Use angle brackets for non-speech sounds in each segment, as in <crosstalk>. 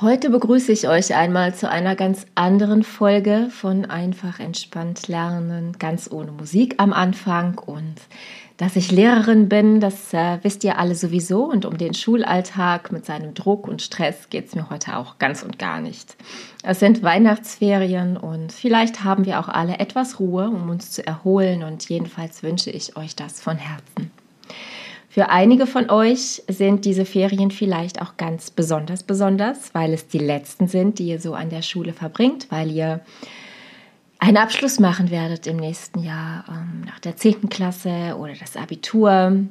Heute begrüße ich euch einmal zu einer ganz anderen Folge von Einfach entspannt lernen, ganz ohne Musik am Anfang. Und dass ich Lehrerin bin, das äh, wisst ihr alle sowieso. Und um den Schulalltag mit seinem Druck und Stress geht es mir heute auch ganz und gar nicht. Es sind Weihnachtsferien und vielleicht haben wir auch alle etwas Ruhe, um uns zu erholen. Und jedenfalls wünsche ich euch das von Herzen. Für einige von euch sind diese Ferien vielleicht auch ganz besonders besonders, weil es die letzten sind, die ihr so an der Schule verbringt, weil ihr einen Abschluss machen werdet im nächsten Jahr ähm, nach der 10. Klasse oder das Abitur.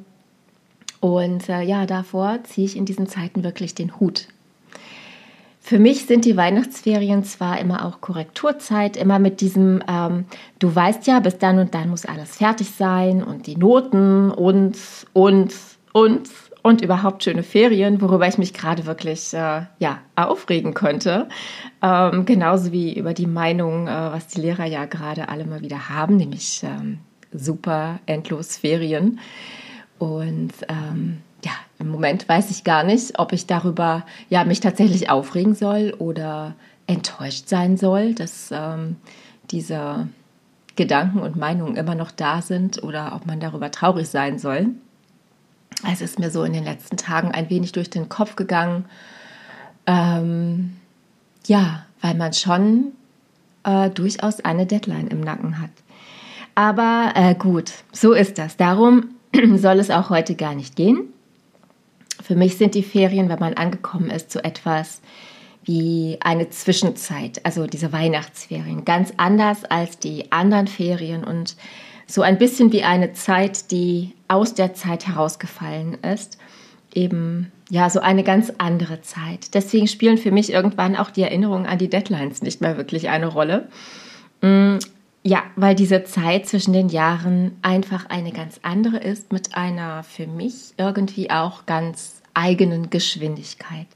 Und äh, ja, davor ziehe ich in diesen Zeiten wirklich den Hut. Für mich sind die Weihnachtsferien zwar immer auch Korrekturzeit, immer mit diesem, ähm, du weißt ja, bis dann und dann muss alles fertig sein und die Noten und, und, und, und überhaupt schöne Ferien, worüber ich mich gerade wirklich äh, ja, aufregen könnte. Ähm, genauso wie über die Meinung, äh, was die Lehrer ja gerade alle mal wieder haben, nämlich ähm, super endlos Ferien. Und ähm, ja, im Moment weiß ich gar nicht, ob ich darüber ja mich tatsächlich aufregen soll oder enttäuscht sein soll, dass ähm, diese Gedanken und Meinungen immer noch da sind oder ob man darüber traurig sein soll. Es ist mir so in den letzten Tagen ein wenig durch den Kopf gegangen. Ähm, ja, weil man schon äh, durchaus eine Deadline im Nacken hat. Aber äh, gut, so ist das. Darum <clears throat> soll es auch heute gar nicht gehen. Für mich sind die Ferien, wenn man angekommen ist, so etwas wie eine Zwischenzeit, also diese Weihnachtsferien, ganz anders als die anderen Ferien und so ein bisschen wie eine Zeit, die aus der Zeit herausgefallen ist. Eben, ja, so eine ganz andere Zeit. Deswegen spielen für mich irgendwann auch die Erinnerungen an die Deadlines nicht mehr wirklich eine Rolle. Ja, weil diese Zeit zwischen den Jahren einfach eine ganz andere ist, mit einer für mich irgendwie auch ganz eigenen Geschwindigkeit.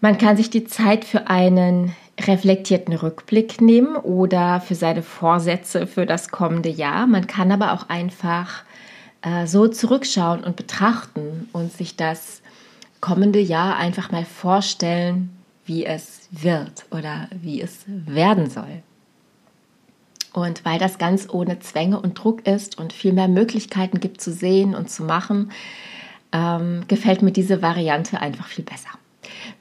Man kann sich die Zeit für einen reflektierten Rückblick nehmen oder für seine Vorsätze für das kommende Jahr. Man kann aber auch einfach äh, so zurückschauen und betrachten und sich das kommende Jahr einfach mal vorstellen, wie es wird oder wie es werden soll. Und weil das ganz ohne Zwänge und Druck ist und viel mehr Möglichkeiten gibt zu sehen und zu machen, ähm, gefällt mir diese Variante einfach viel besser.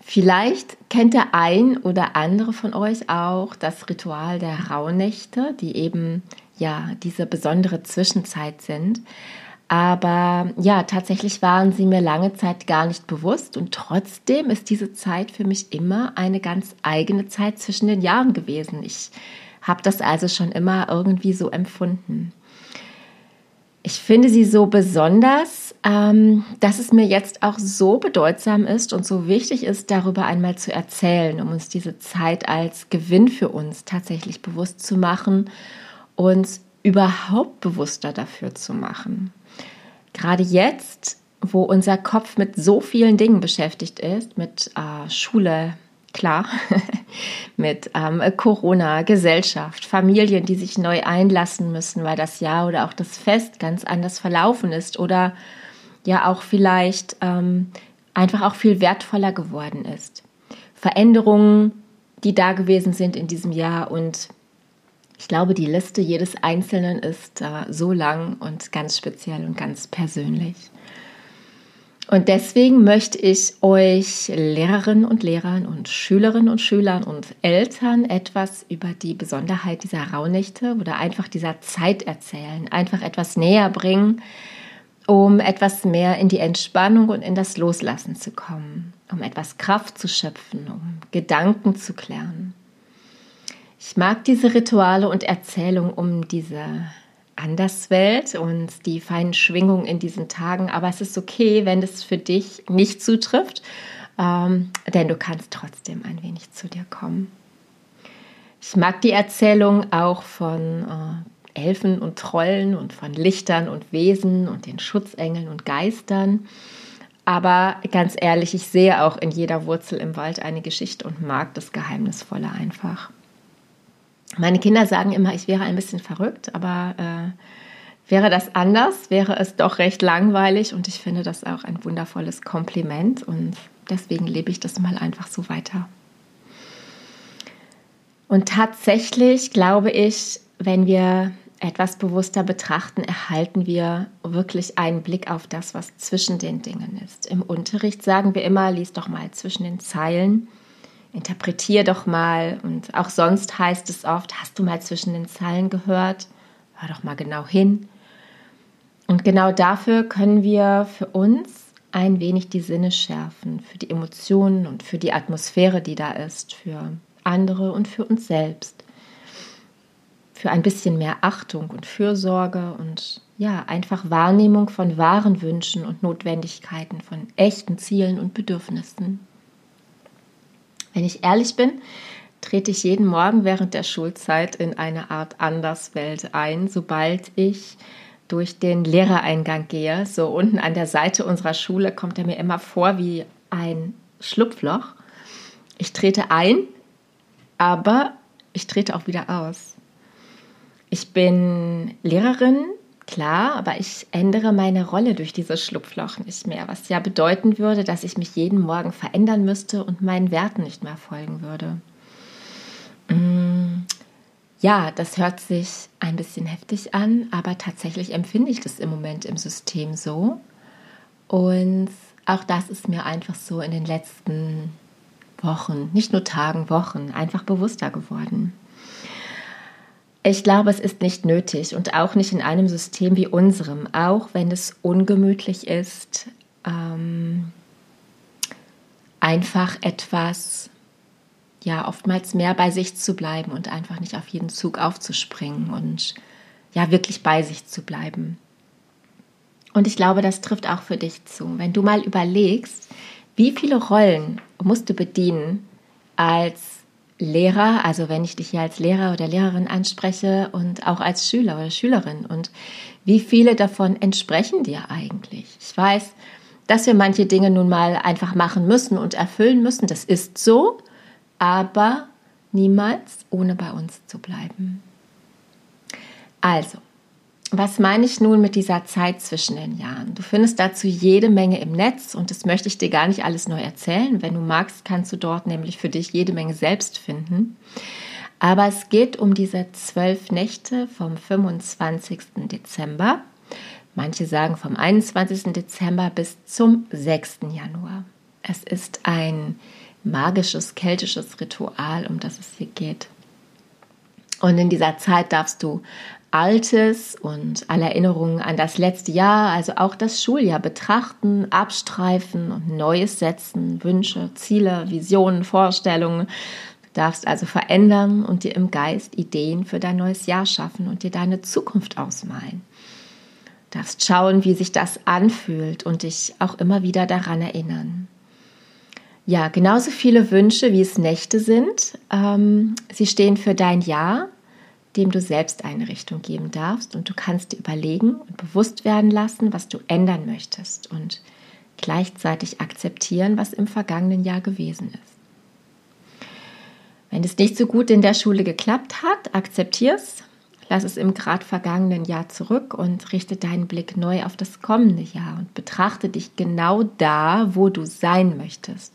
Vielleicht kennt der ein oder andere von euch auch das Ritual der Rauhnächte, die eben ja diese besondere Zwischenzeit sind. Aber ja, tatsächlich waren sie mir lange Zeit gar nicht bewusst und trotzdem ist diese Zeit für mich immer eine ganz eigene Zeit zwischen den Jahren gewesen. Ich habe das also schon immer irgendwie so empfunden. Ich finde sie so besonders, ähm, dass es mir jetzt auch so bedeutsam ist und so wichtig ist, darüber einmal zu erzählen, um uns diese Zeit als Gewinn für uns tatsächlich bewusst zu machen, uns überhaupt bewusster dafür zu machen. Gerade jetzt, wo unser Kopf mit so vielen Dingen beschäftigt ist, mit äh, Schule, klar, <laughs> mit ähm, Corona, Gesellschaft, Familien, die sich neu einlassen müssen, weil das Jahr oder auch das Fest ganz anders verlaufen ist oder ja auch vielleicht ähm, einfach auch viel wertvoller geworden ist. Veränderungen, die da gewesen sind in diesem Jahr und ich glaube, die Liste jedes Einzelnen ist äh, so lang und ganz speziell und ganz persönlich. Und deswegen möchte ich euch Lehrerinnen und Lehrern und Schülerinnen und Schülern und Eltern etwas über die Besonderheit dieser Rauhnächte oder einfach dieser Zeit erzählen, einfach etwas näher bringen, um etwas mehr in die Entspannung und in das Loslassen zu kommen, um etwas Kraft zu schöpfen, um Gedanken zu klären. Ich mag diese Rituale und Erzählungen um diese Anderswelt und die feinen Schwingungen in diesen Tagen. Aber es ist okay, wenn es für dich nicht zutrifft, ähm, denn du kannst trotzdem ein wenig zu dir kommen. Ich mag die Erzählung auch von äh, Elfen und Trollen und von Lichtern und Wesen und den Schutzengeln und Geistern. Aber ganz ehrlich, ich sehe auch in jeder Wurzel im Wald eine Geschichte und mag das Geheimnisvolle einfach. Meine Kinder sagen immer, ich wäre ein bisschen verrückt, aber äh, wäre das anders, wäre es doch recht langweilig und ich finde das auch ein wundervolles Kompliment und deswegen lebe ich das mal einfach so weiter. Und tatsächlich glaube ich, wenn wir etwas bewusster betrachten, erhalten wir wirklich einen Blick auf das, was zwischen den Dingen ist. Im Unterricht sagen wir immer, lies doch mal zwischen den Zeilen, interpretier doch mal. Und auch sonst heißt es oft, hast du mal zwischen den Zeilen gehört? Hör doch mal genau hin. Und genau dafür können wir für uns ein wenig die Sinne schärfen, für die Emotionen und für die Atmosphäre, die da ist, für andere und für uns selbst. Für ein bisschen mehr Achtung und Fürsorge und ja, einfach Wahrnehmung von wahren Wünschen und Notwendigkeiten, von echten Zielen und Bedürfnissen. Wenn ich ehrlich bin, trete ich jeden Morgen während der Schulzeit in eine Art Anderswelt ein, sobald ich durch den Lehrereingang gehe. So unten an der Seite unserer Schule kommt er mir immer vor wie ein Schlupfloch. Ich trete ein aber ich trete auch wieder aus. Ich bin Lehrerin, klar, aber ich ändere meine Rolle durch dieses Schlupfloch nicht mehr, was ja bedeuten würde, dass ich mich jeden Morgen verändern müsste und meinen Werten nicht mehr folgen würde. Mm, ja, das hört sich ein bisschen heftig an, aber tatsächlich empfinde ich das im Moment im System so. Und auch das ist mir einfach so in den letzten Wochen, nicht nur Tagen, Wochen, einfach bewusster geworden. Ich glaube, es ist nicht nötig und auch nicht in einem System wie unserem, auch wenn es ungemütlich ist, ähm, einfach etwas, ja, oftmals mehr bei sich zu bleiben und einfach nicht auf jeden Zug aufzuspringen und ja, wirklich bei sich zu bleiben. Und ich glaube, das trifft auch für dich zu. Wenn du mal überlegst, wie viele Rollen musst du bedienen als Lehrer, also wenn ich dich hier als Lehrer oder Lehrerin anspreche und auch als Schüler oder Schülerin und wie viele davon entsprechen dir eigentlich? Ich weiß, dass wir manche Dinge nun mal einfach machen müssen und erfüllen müssen, das ist so, aber niemals ohne bei uns zu bleiben. Also, was meine ich nun mit dieser Zeit zwischen den Jahren? Du findest dazu jede Menge im Netz und das möchte ich dir gar nicht alles neu erzählen. Wenn du magst, kannst du dort nämlich für dich jede Menge selbst finden. Aber es geht um diese zwölf Nächte vom 25. Dezember. Manche sagen vom 21. Dezember bis zum 6. Januar. Es ist ein magisches keltisches Ritual, um das es hier geht. Und in dieser Zeit darfst du Altes und alle Erinnerungen an das letzte Jahr, also auch das Schuljahr betrachten, abstreifen und Neues setzen, Wünsche, Ziele, Visionen, Vorstellungen. Du darfst also verändern und dir im Geist Ideen für dein neues Jahr schaffen und dir deine Zukunft ausmalen. Du darfst schauen, wie sich das anfühlt und dich auch immer wieder daran erinnern. Ja, genauso viele Wünsche, wie es Nächte sind. Ähm, sie stehen für dein Jahr dem du selbst eine Richtung geben darfst und du kannst dir überlegen und bewusst werden lassen, was du ändern möchtest und gleichzeitig akzeptieren, was im vergangenen Jahr gewesen ist. Wenn es nicht so gut in der Schule geklappt hat, akzeptier es, lass es im gerade vergangenen Jahr zurück und richte deinen Blick neu auf das kommende Jahr und betrachte dich genau da, wo du sein möchtest,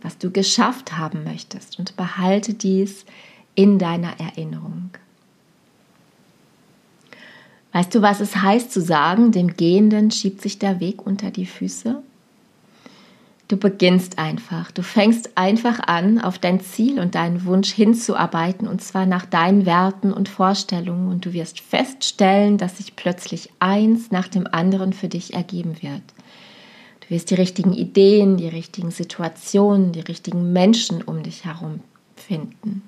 was du geschafft haben möchtest und behalte dies in deiner Erinnerung. Weißt du, was es heißt zu sagen, dem Gehenden schiebt sich der Weg unter die Füße? Du beginnst einfach, du fängst einfach an, auf dein Ziel und deinen Wunsch hinzuarbeiten, und zwar nach deinen Werten und Vorstellungen, und du wirst feststellen, dass sich plötzlich eins nach dem anderen für dich ergeben wird. Du wirst die richtigen Ideen, die richtigen Situationen, die richtigen Menschen um dich herum finden.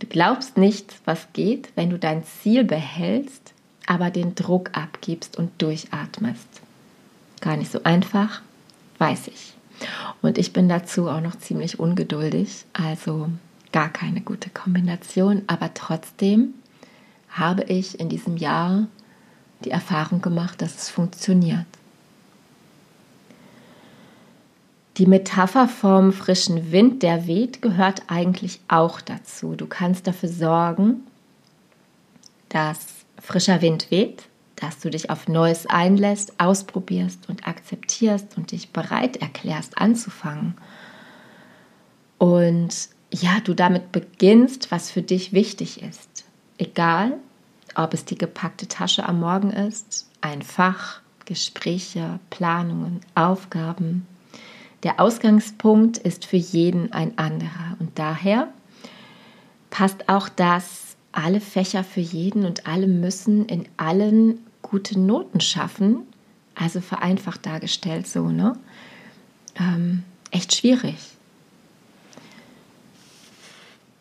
Du glaubst nicht, was geht, wenn du dein Ziel behältst aber den Druck abgibst und durchatmest. Gar nicht so einfach, weiß ich. Und ich bin dazu auch noch ziemlich ungeduldig, also gar keine gute Kombination, aber trotzdem habe ich in diesem Jahr die Erfahrung gemacht, dass es funktioniert. Die Metapher vom frischen Wind, der weht, gehört eigentlich auch dazu. Du kannst dafür sorgen, dass frischer Wind weht dass du dich auf Neues einlässt, ausprobierst und akzeptierst und dich bereit erklärst anzufangen. Und ja, du damit beginnst, was für dich wichtig ist. Egal, ob es die gepackte Tasche am Morgen ist, ein Fach, Gespräche, Planungen, Aufgaben. Der Ausgangspunkt ist für jeden ein anderer und daher passt auch das, alle Fächer für jeden und alle müssen in allen gute Noten schaffen. Also vereinfacht dargestellt so, ne? Ähm, echt schwierig.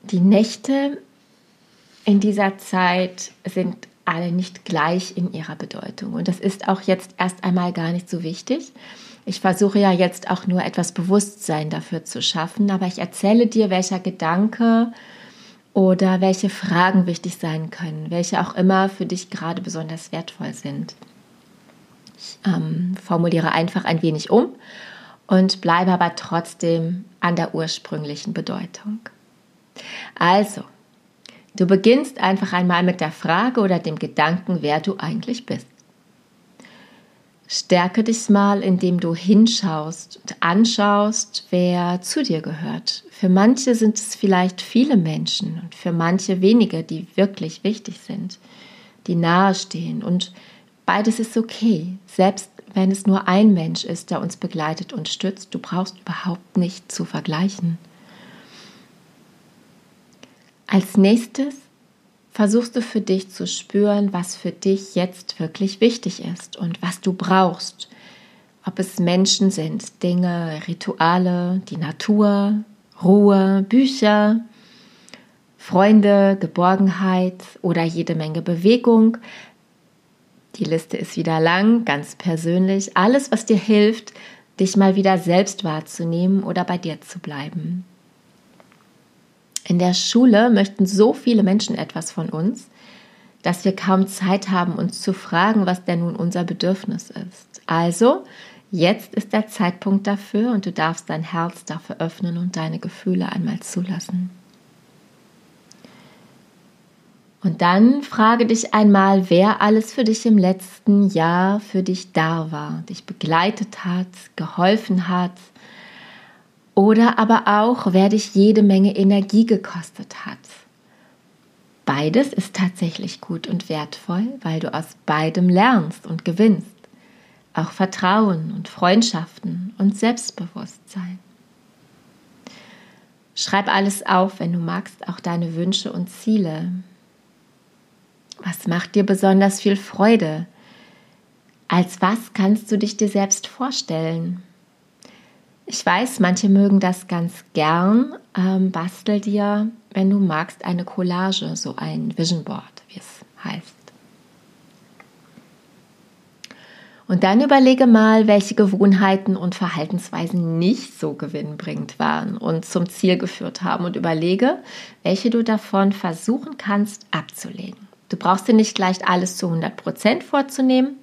Die Nächte in dieser Zeit sind alle nicht gleich in ihrer Bedeutung. Und das ist auch jetzt erst einmal gar nicht so wichtig. Ich versuche ja jetzt auch nur etwas Bewusstsein dafür zu schaffen, aber ich erzähle dir, welcher Gedanke oder welche Fragen wichtig sein können, welche auch immer für dich gerade besonders wertvoll sind. Ich ähm, formuliere einfach ein wenig um und bleibe aber trotzdem an der ursprünglichen Bedeutung. Also, Du beginnst einfach einmal mit der Frage oder dem Gedanken, wer du eigentlich bist. Stärke dich mal, indem du hinschaust und anschaust, wer zu dir gehört. Für manche sind es vielleicht viele Menschen und für manche wenige, die wirklich wichtig sind, die nahestehen. Und beides ist okay, selbst wenn es nur ein Mensch ist, der uns begleitet und stützt. Du brauchst überhaupt nicht zu vergleichen. Als nächstes versuchst du für dich zu spüren, was für dich jetzt wirklich wichtig ist und was du brauchst. Ob es Menschen sind, Dinge, Rituale, die Natur, Ruhe, Bücher, Freunde, Geborgenheit oder jede Menge Bewegung. Die Liste ist wieder lang, ganz persönlich. Alles, was dir hilft, dich mal wieder selbst wahrzunehmen oder bei dir zu bleiben. In der Schule möchten so viele Menschen etwas von uns, dass wir kaum Zeit haben, uns zu fragen, was denn nun unser Bedürfnis ist. Also, jetzt ist der Zeitpunkt dafür und du darfst dein Herz dafür öffnen und deine Gefühle einmal zulassen. Und dann frage dich einmal, wer alles für dich im letzten Jahr für dich da war, dich begleitet hat, geholfen hat, oder aber auch, wer dich jede Menge Energie gekostet hat. Beides ist tatsächlich gut und wertvoll, weil du aus beidem lernst und gewinnst. Auch Vertrauen und Freundschaften und Selbstbewusstsein. Schreib alles auf, wenn du magst, auch deine Wünsche und Ziele. Was macht dir besonders viel Freude? Als was kannst du dich dir selbst vorstellen? Ich weiß, manche mögen das ganz gern. Ähm, bastel dir, wenn du magst, eine Collage, so ein Vision Board, wie es heißt. Und dann überlege mal, welche Gewohnheiten und Verhaltensweisen nicht so gewinnbringend waren und zum Ziel geführt haben und überlege, welche du davon versuchen kannst abzulegen. Du brauchst dir nicht gleich alles zu 100 Prozent vorzunehmen.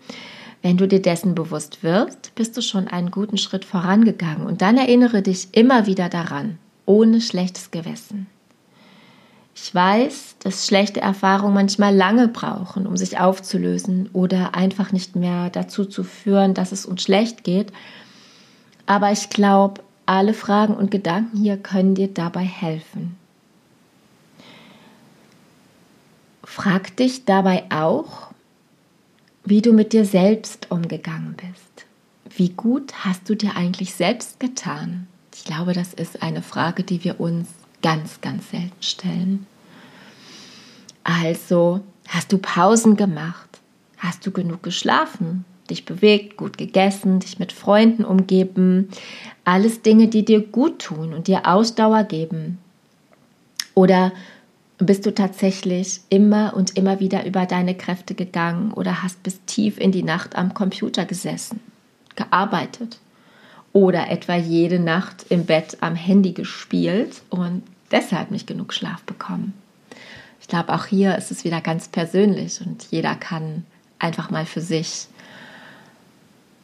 Wenn du dir dessen bewusst wirst, bist du schon einen guten Schritt vorangegangen und dann erinnere dich immer wieder daran, ohne schlechtes Gewissen. Ich weiß, dass schlechte Erfahrungen manchmal lange brauchen, um sich aufzulösen oder einfach nicht mehr dazu zu führen, dass es uns schlecht geht. Aber ich glaube, alle Fragen und Gedanken hier können dir dabei helfen. Frag dich dabei auch, wie du mit dir selbst umgegangen bist. Wie gut hast du dir eigentlich selbst getan? Ich glaube, das ist eine Frage, die wir uns ganz, ganz selten stellen. Also, hast du Pausen gemacht? Hast du genug geschlafen? Dich bewegt, gut gegessen, dich mit Freunden umgeben? Alles Dinge, die dir gut tun und dir Ausdauer geben? Oder bist du tatsächlich immer und immer wieder über deine Kräfte gegangen oder hast bis tief in die Nacht am Computer gesessen, gearbeitet oder etwa jede Nacht im Bett am Handy gespielt und deshalb nicht genug Schlaf bekommen? Ich glaube, auch hier ist es wieder ganz persönlich und jeder kann einfach mal für sich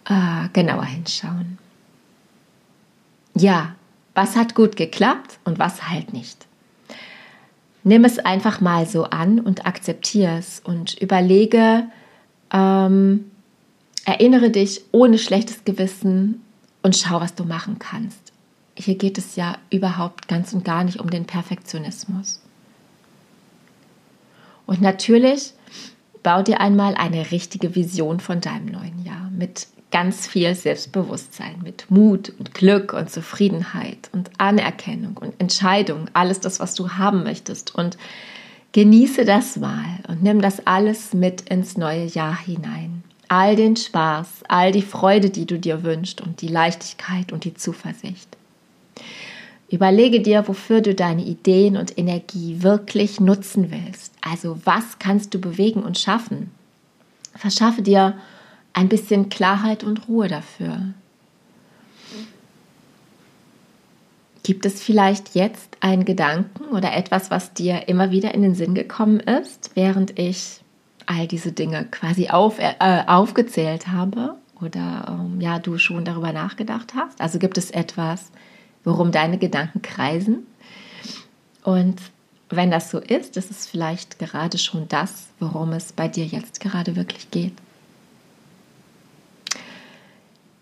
äh, genauer hinschauen. Ja, was hat gut geklappt und was halt nicht? Nimm es einfach mal so an und akzeptiere es und überlege, ähm, erinnere dich ohne schlechtes Gewissen und schau, was du machen kannst. Hier geht es ja überhaupt ganz und gar nicht um den Perfektionismus. Und natürlich bau dir einmal eine richtige Vision von deinem neuen Jahr mit ganz viel Selbstbewusstsein, mit Mut und Glück und Zufriedenheit und Anerkennung und Entscheidung, alles das, was du haben möchtest. Und genieße das mal und nimm das alles mit ins neue Jahr hinein. All den Spaß, all die Freude, die du dir wünschst und die Leichtigkeit und die Zuversicht. Überlege dir, wofür du deine Ideen und Energie wirklich nutzen willst. Also was kannst du bewegen und schaffen? Verschaffe dir ein bisschen Klarheit und Ruhe dafür. Gibt es vielleicht jetzt einen Gedanken oder etwas, was dir immer wieder in den Sinn gekommen ist, während ich all diese Dinge quasi auf, äh, aufgezählt habe oder ähm, ja, du schon darüber nachgedacht hast? Also gibt es etwas, worum deine Gedanken kreisen. Und wenn das so ist, ist es vielleicht gerade schon das, worum es bei dir jetzt gerade wirklich geht.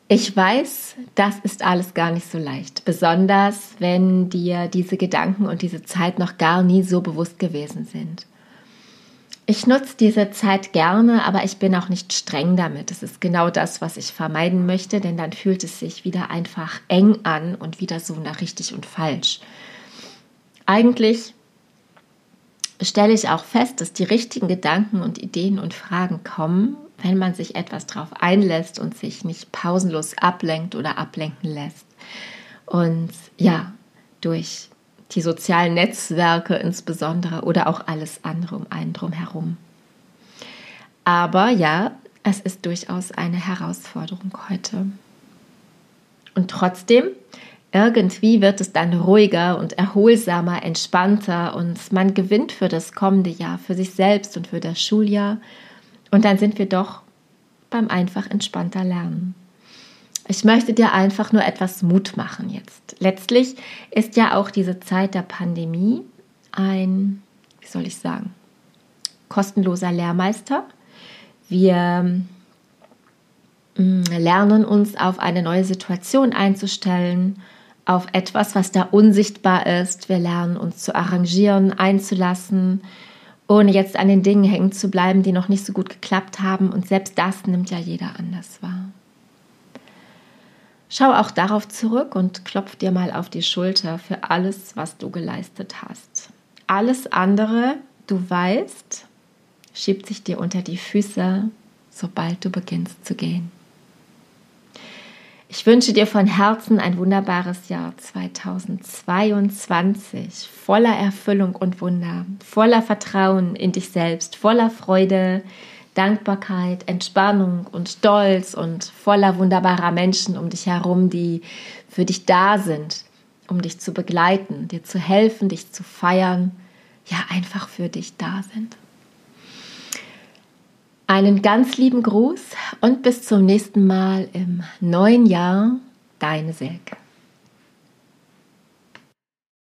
Ich weiß, das ist alles gar nicht so leicht, besonders wenn dir diese Gedanken und diese Zeit noch gar nie so bewusst gewesen sind. Ich nutze diese Zeit gerne, aber ich bin auch nicht streng damit. Es ist genau das, was ich vermeiden möchte, denn dann fühlt es sich wieder einfach eng an und wieder so nach richtig und falsch. Eigentlich stelle ich auch fest, dass die richtigen Gedanken und Ideen und Fragen kommen, wenn man sich etwas darauf einlässt und sich nicht pausenlos ablenkt oder ablenken lässt. Und ja, durch die sozialen Netzwerke insbesondere oder auch alles andere um einen drum herum. Aber ja, es ist durchaus eine Herausforderung heute. Und trotzdem, irgendwie wird es dann ruhiger und erholsamer, entspannter und man gewinnt für das kommende Jahr, für sich selbst und für das Schuljahr. Und dann sind wir doch beim einfach entspannter Lernen. Ich möchte dir einfach nur etwas Mut machen jetzt. Letztlich ist ja auch diese Zeit der Pandemie ein, wie soll ich sagen, kostenloser Lehrmeister. Wir mm, lernen uns auf eine neue Situation einzustellen, auf etwas, was da unsichtbar ist. Wir lernen uns zu arrangieren, einzulassen, ohne jetzt an den Dingen hängen zu bleiben, die noch nicht so gut geklappt haben. Und selbst das nimmt ja jeder anders wahr. Schau auch darauf zurück und klopf dir mal auf die Schulter für alles, was du geleistet hast. Alles andere, du weißt, schiebt sich dir unter die Füße, sobald du beginnst zu gehen. Ich wünsche dir von Herzen ein wunderbares Jahr 2022, voller Erfüllung und Wunder, voller Vertrauen in dich selbst, voller Freude, Dankbarkeit, Entspannung und Stolz und voller wunderbarer Menschen um dich herum, die für dich da sind, um dich zu begleiten, dir zu helfen, dich zu feiern, ja einfach für dich da sind. Einen ganz lieben Gruß und bis zum nächsten Mal im neuen Jahr, deine Silke.